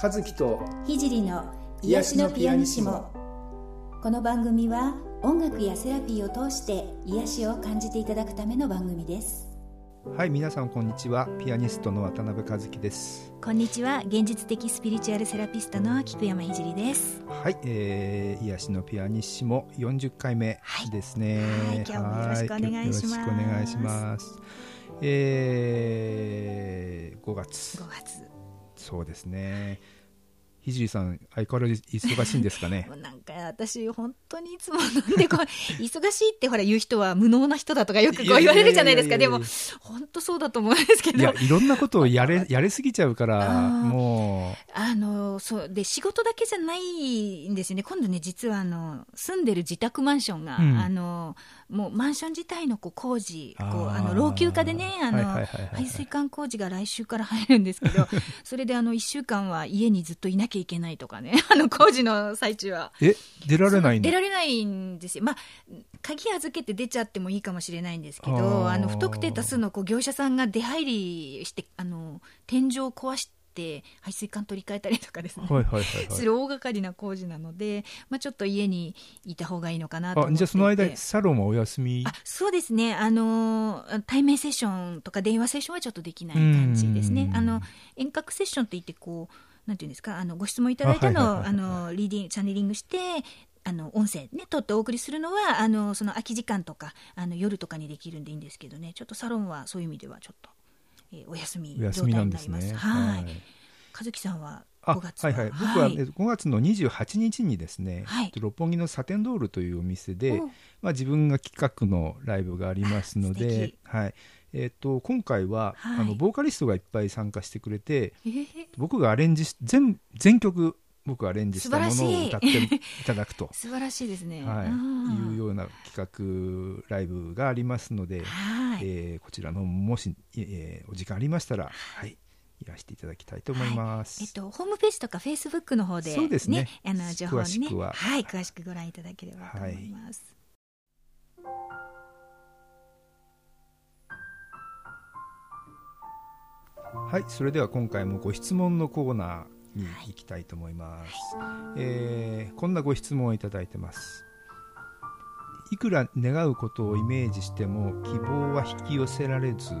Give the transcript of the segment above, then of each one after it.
和樹と聖の癒しのピアニシモ。この番組は音楽やセラピーを通して癒しを感じていただくための番組です。はい皆さんこんにちは。ピアニストの渡辺和樹です。こんにちは。現実的スピリチュアルセラピストの菊山聖です。はい、えー、癒しのピアニッシモ40回目ですね、はい、今日もよろしくお願いします。よろしくお願いします。えー、5月。5月そうですね。ひさん相変わらず忙しいんですかね？なんか私本当にいつもなんでこう 忙しいってほら言う人は無能な人だとかよくこう言われるじゃないですか。でも本当そうだと思うんですけど。いやいろんなことをやれやれすぎちゃうからもう。あのそう。で仕事だけじゃないんですよね。今度ね実はあの住んでる自宅マンションが、うん、あのもうマンション自体のこう工事こうあの老朽化でねあの、排水管工事が来週から入るんですけど それであの1週間は家にずっといなきゃいけないとかね あの工事の最中は。え出られない出られないんですよ。まあ鍵預けて出ちゃってもいいかもしれないんですけどあの不特定多数のこう業者さんが出入りしてあの天井を壊してて排水管取り替えたりとかですね、はいはいはいはい、する大掛かりな工事なので、まあ、ちょっと家にいた方がいいのかなと思って。じゃあその間サロンはお休み？あそうですね。あの対面セッションとか電話セッションはちょっとできない感じですね。あの遠隔セッションっていってこうなんていうんですか？あのご質問いただいたのを、あのリーディングチャネリングしてあの音声ね取ってお送りするのはあのその空き時間とかあの夜とかにできるんでいいんですけどね。ちょっとサロンはそういう意味ではちょっと、えー、お休み状態になります。すね、はい、はい。和樹さんは5月は？いはい、僕は5月の28日にですね、はい、六本木のサテンドールというお店で、まあ、自分が企画のライブがありますので、はい。えーと、今回は、はい、あのボーカリストがいっぱい参加してくれて、えー、僕がアレンジし全全曲僕がアレンジしたものを歌っていただくと。素晴らしいですね、はい、いうような企画ライブがありますので、はい。えー、こちらのもし、えー、お時間ありましたら、はい。い。らしていただきたいと思います。はい、えっとホームページとかフェイスブックの方で、ね、そうですね。あの情報ね、ははい詳しくご覧いただければと思います。はい、それでは今回もご質問のコーナーに行きたいと思います。はい、えー、こんなご質問をいただいてます。いくら願うことをイメージしても希望は引き寄せられず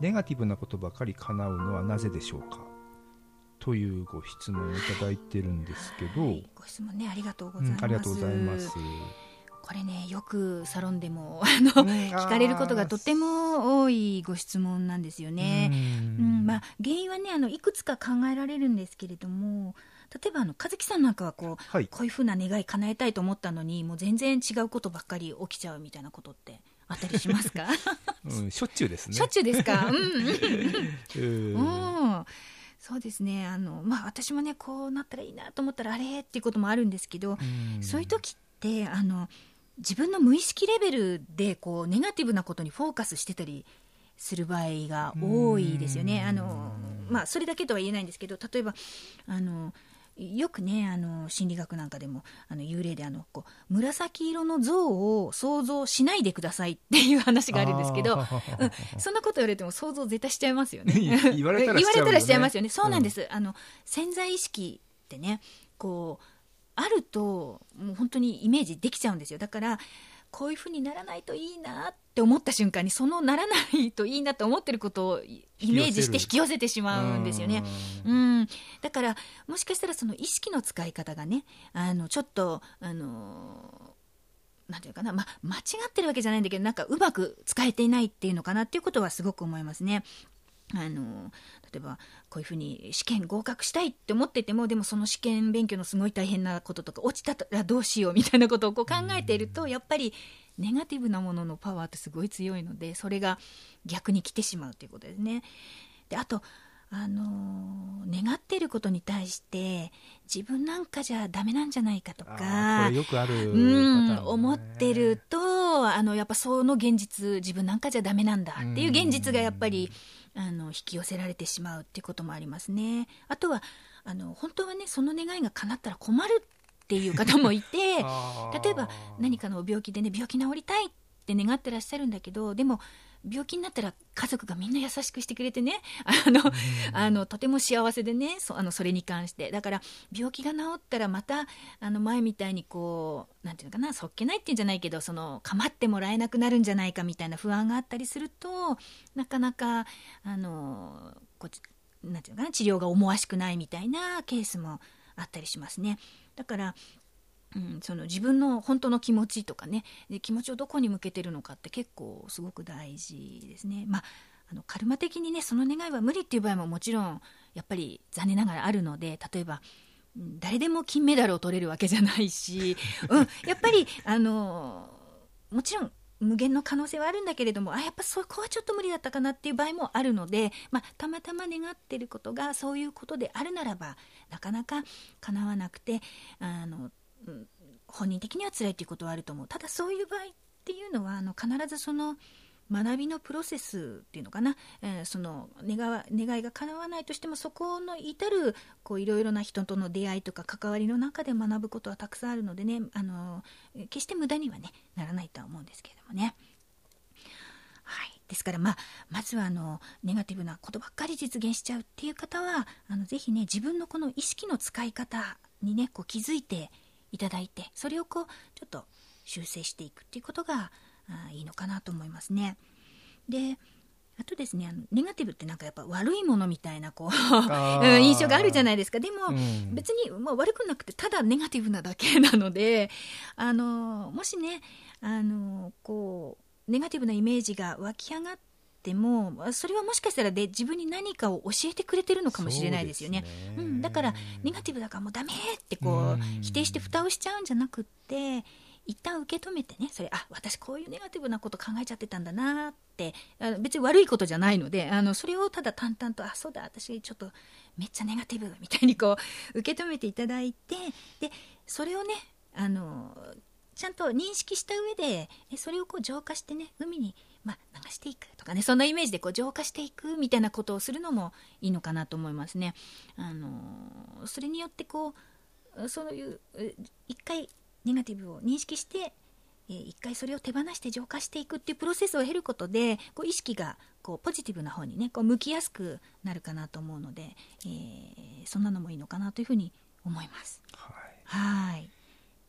ネガティブなことばかり叶うのはなぜでしょうか？というご質問をいただいてるんですけど、はい、ご質問ねありがとうございます、うん、ありがとうございますこれねよくサロンでも あの、うん、聞かれることがとても多いご質問なんですよね。うん、うん、まあ、原因はねあのいくつか考えられるんですけれども例えばあの和樹さんなんかはこう、はい、こういうふうな願い叶えたいと思ったのにもう全然違うことばっかり起きちゃうみたいなことってあったりしますか、うん、しょっちゅうですね。しょっちゅうですか？うん、うんそうですね。あの、まあ、私もねこうなったらいいなと思ったらあれっていうこともあるんですけど、そういう時ってあの自分の無意識レベルでこうネガティブなことにフォーカスしてたりする場合が多いですよね。あのまあ、それだけとは言えないんですけど例えばあのよくねあの心理学なんかでもあの幽霊であのこう紫色の像を想像しないでくださいっていう話があるんですけど、うん、そんなこと言われても想像絶対しちゃいますよね。言われたらしちゃいますよね。そうなんです、うん、あの潜在意識ってねこうあるともう本当にイメージできちゃうんですよだからこういうふうにならないといいなって思った瞬間にそのならないといいなと思ってることをイメージして引き寄せてしまうんですよね。うんだからもしかしたらその意識の使い方がねあのちょっとあのなんていうかな、ま間違ってるわけじゃないんだけどなんかうまく使えていないっていうのかなっていうことはすごく思いますね。あの例えばこういうふうに試験合格したいって思っててもでもその試験勉強のすごい大変なこととか落ちたらどうしようみたいなことをこう考えているとやっぱりネガティブなもののパワーってすごい強いのでそれが逆に来てしまうということですね。であとあの願っていることに対して自分なんかじゃダメなんじゃないかとかよくある、うん、思ってるとあのやっぱその現実自分なんかじゃダメなんだっていう現実がやっぱりあの引き寄せられてしまうっていうこともありますね。あとはあの本当はねその願いが叶ったら困るっていう方もいて 例えば何かの病気でね病気治りたいっって願ってらっしゃるんだけどでも病気になったら家族がみんな優しくしてくれてね。あの、あのとても幸せでね。そあのそれに関して。だから病気が治ったらまたあの前みたいにこうなんていうのかなそっけないっていうんじゃないけどその構ってもらえなくなるんじゃないかみたいな不安があったりするとなかなかあのこなんていうのかな治療が思わしくないみたいなケースもあったりしますね。だからうん、その自分の本当の気持ちとかねで気持ちをどこに向けてるのかって結構すごく大事ですね。まああのカルマ的にねその願いは無理っていう場合ももちろんやっぱり残念ながらあるので例えば誰でも金メダルを取れるわけじゃないし、うん、やっぱりあのもちろん無限の可能性はあるんだけれどもあやっぱそこはちょっと無理だったかなっていう場合もあるので、まあ、たまたま願ってることがそういうことであるならばなかなか叶わなくてあの本人的には辛いということはあると思う。ただそういう場合っていうのはあの必ずその学びのプロセスっていうのかな、えー、その願願いが叶わないとしてもそこの至るいろいろな人との出会いとか関わりの中で学ぶことはたくさんあるのでね。あの決して無駄にはねならないとは思うんですけれどもね。はい、ですから、まあ、まずはあのネガティブなことばっかり実現しちゃうっていう方はあのぜひね自分のこの意識の使い方にねこう気づいていただいてそれをこうちょっと修正していくっていうことがあいいのかなと思いますね。であとですねあのネガティブってなんかやっぱ悪いものみたいなこう 印象があるじゃないですか。でも、うん、別に、まあ、悪くなくてただネガティブなだけなのであのもしねあのこうネガティブなイメージが湧き上がってもそれはもしかしたらで自分に何かを教えてくれてるのかもしれないですよね。うねうん、だからネガティブだからもうダメってこう否定して蓋をしちゃうんじゃなくって一旦受け止めてねそれあ私こういうネガティブなこと考えちゃってたんだなってあの別に悪いことじゃないのであのそれをただ淡々とあそうだ私ちょっとめっちゃネガティブみたいにこう 受け止めていただいてでそれをねあのちゃんと認識した上でそれをこう浄化してね海に、まあ、流していくとかねそんなイメージでこう浄化していくみたいなことをするのもいいのかなと思いますね。あのそれによってこうそういう一回ネガティブを認識して、えー、一回それを手放して浄化していくっていうプロセスを経ることでこう意識がこうポジティブな方にねこう向きやすくなるかなと思うので、えー、そんなのもいいのかなというふうに思います。はい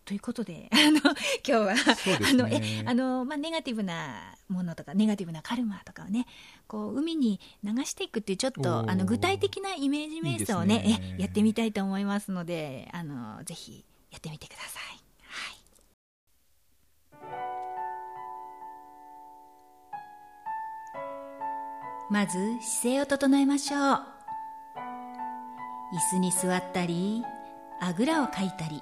ということで、あの、今日は、ね、あの、え、あの、まあ、ネガティブなものとか、ネガティブなカルマとかをね、こう、海に流していくっていう、ちょっと、あの、具体的なイメージ瞑想をね、いいね。え、やってみたいと思いますので、あの、ぜひ、やってみてください。まず姿勢を整えましょう。椅子に座ったりあぐらをかいたり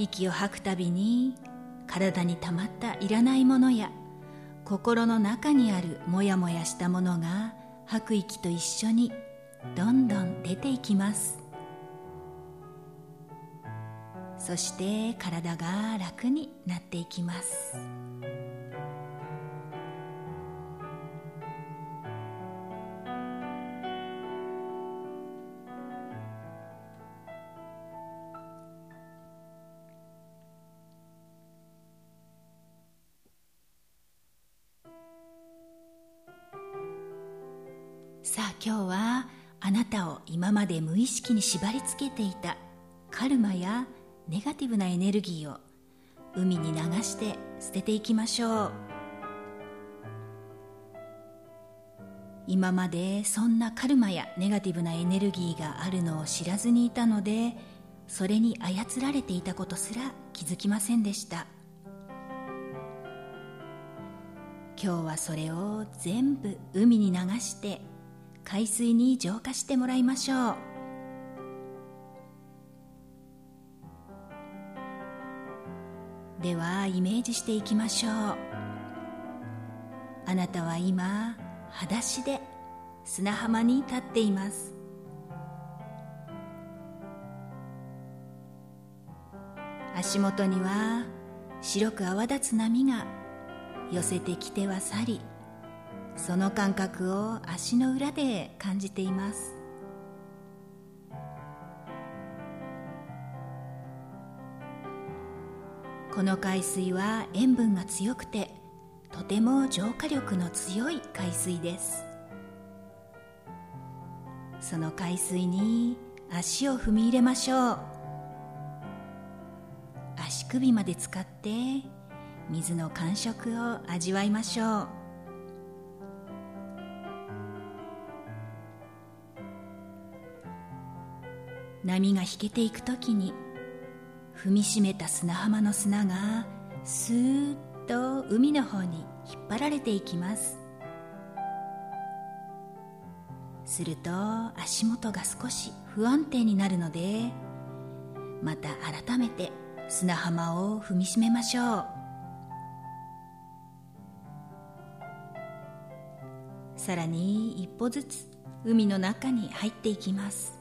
息を吐くたびに体にたまったいらないものや心の中にあるモヤモヤしたものが吐く息と一緒にどんどん出ていきます。そして体が楽になっていきます。今日はあなたを今まで無意識に縛り付けていたカルマやネガティブなエネルギーを海に流して捨てていきましょう。今までそんなカルマやネガティブなエネルギーがあるのを知らずにいたのでそれに操られていたことすら気づきませんでした。今日はそれを全部海に流して海水に浄化してもらいましょう。ではイメージしていきましょう。あなたは今裸足で砂浜に立っています。足元には白く泡立つ波が寄せてきては去りその感覚を足の裏で感じています。この海水は塩分が強くてとても浄化力の強い海水です。その海水に足を踏み入れましょう。足首まで使って水の感触を味わいましょう。波が引けていくときに踏みしめた砂浜の砂がスーッと海の方に引っ張られていきます。すると足元が少し不安定になるのでまた改めて砂浜を踏みしめましょう。さらに一歩ずつ海の中に入っていきます。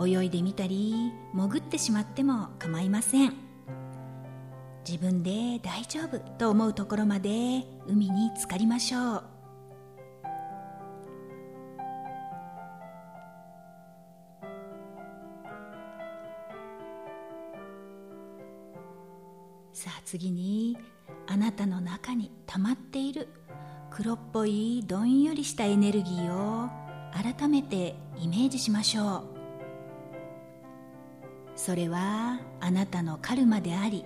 泳いでみたり潜ってしまっても構いません。自分で大丈夫と思うところまで海に浸かりましょう。さあ次にあなたの中に溜まっている黒っぽいどんよりしたエネルギーを改めてイメージしましょう。それはあなたのカルマであり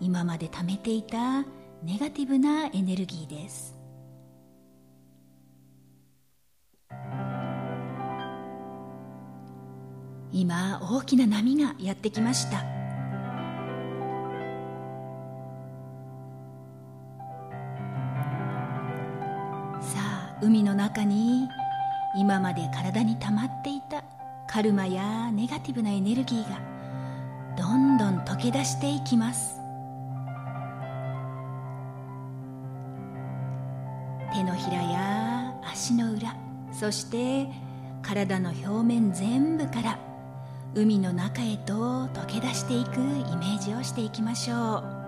今まで貯めていたネガティブなエネルギーです。今大きな波がやってきました。さあ海の中に今まで体に溜まっていたカルマやネガティブなエネルギーがどんどん溶け出していきます。手のひらや足の裏そして体の表面全部から海の中へと溶け出していくイメージをしていきましょう。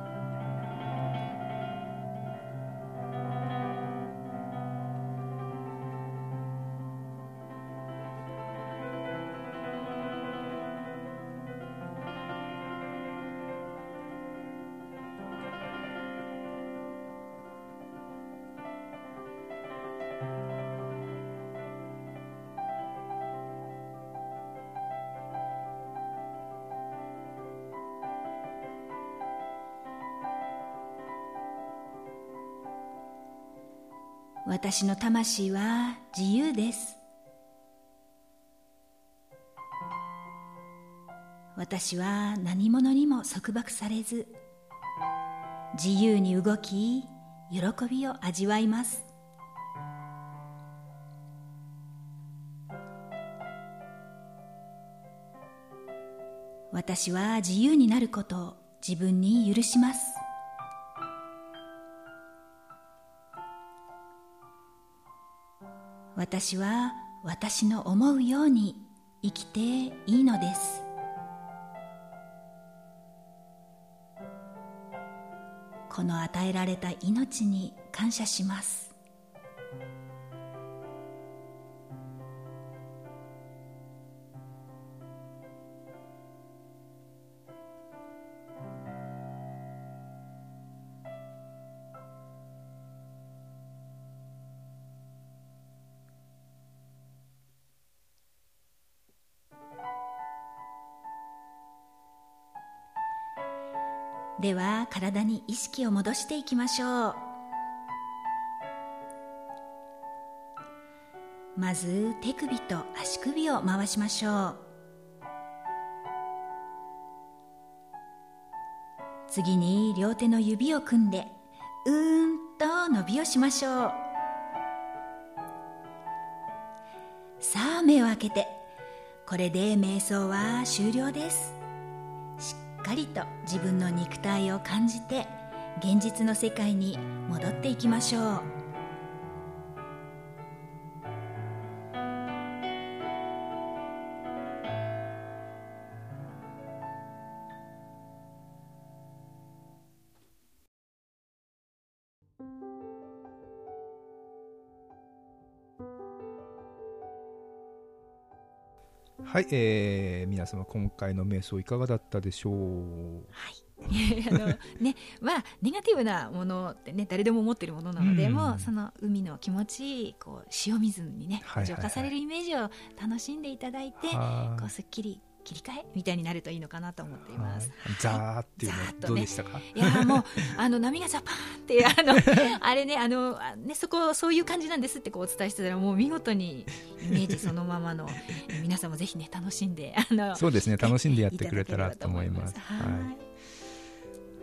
私の魂は自由です。私は何者にも束縛されず自由に動き喜びを味わいます。私は自由になることを自分に許します。私は私の思うように生きていいのです。この与えられた命に感謝します。では体に意識を戻していきましょう。まず手首と足首を回しましょう。次に両手の指を組んでうーんと伸びをしましょう。さあ目を開けてこれで瞑想は終了です。かりと自分の肉体を感じて現実の世界に戻っていきましょう。はい、えー、皆様今回の瞑想いかがだったでしょう？はい。あのねまあネガティブなものってね誰でも思ってるものなので、うん、もうその海の気持ちいいこう塩水にね浄化されるイメージを楽しんでいただいて、こうすっきり切り替えみたいになるといいのかなと思っています。ザーっていうのはどうでしたか、ね、いやもうあの波がザパーンってあの あれねあのねそこそういう感じなんですってこうお伝えしてたらもう見事にイメージそのままの 皆さんもぜひね楽しんであのそうですね楽しんでやってくれたらと思います。はい。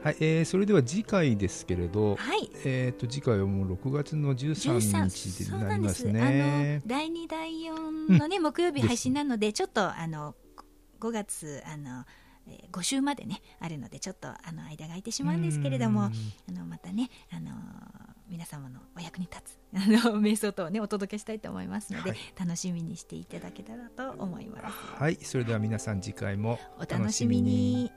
はい、えー、それでは次回ですけれど、はい、えっ、と次回はもう6月の13日になりますね。す。第2第4のね、うん、木曜日配信なので、ちょっとあの5月あの5週までねあるのでちょっとあの間が空いてしまうんですけれどもあのまたねあの皆様のお役に立つあの 瞑想とねお届けしたいと思いますので、はい、楽しみにしていただけたらと思います。はい。それでは皆さん次回もお楽しみに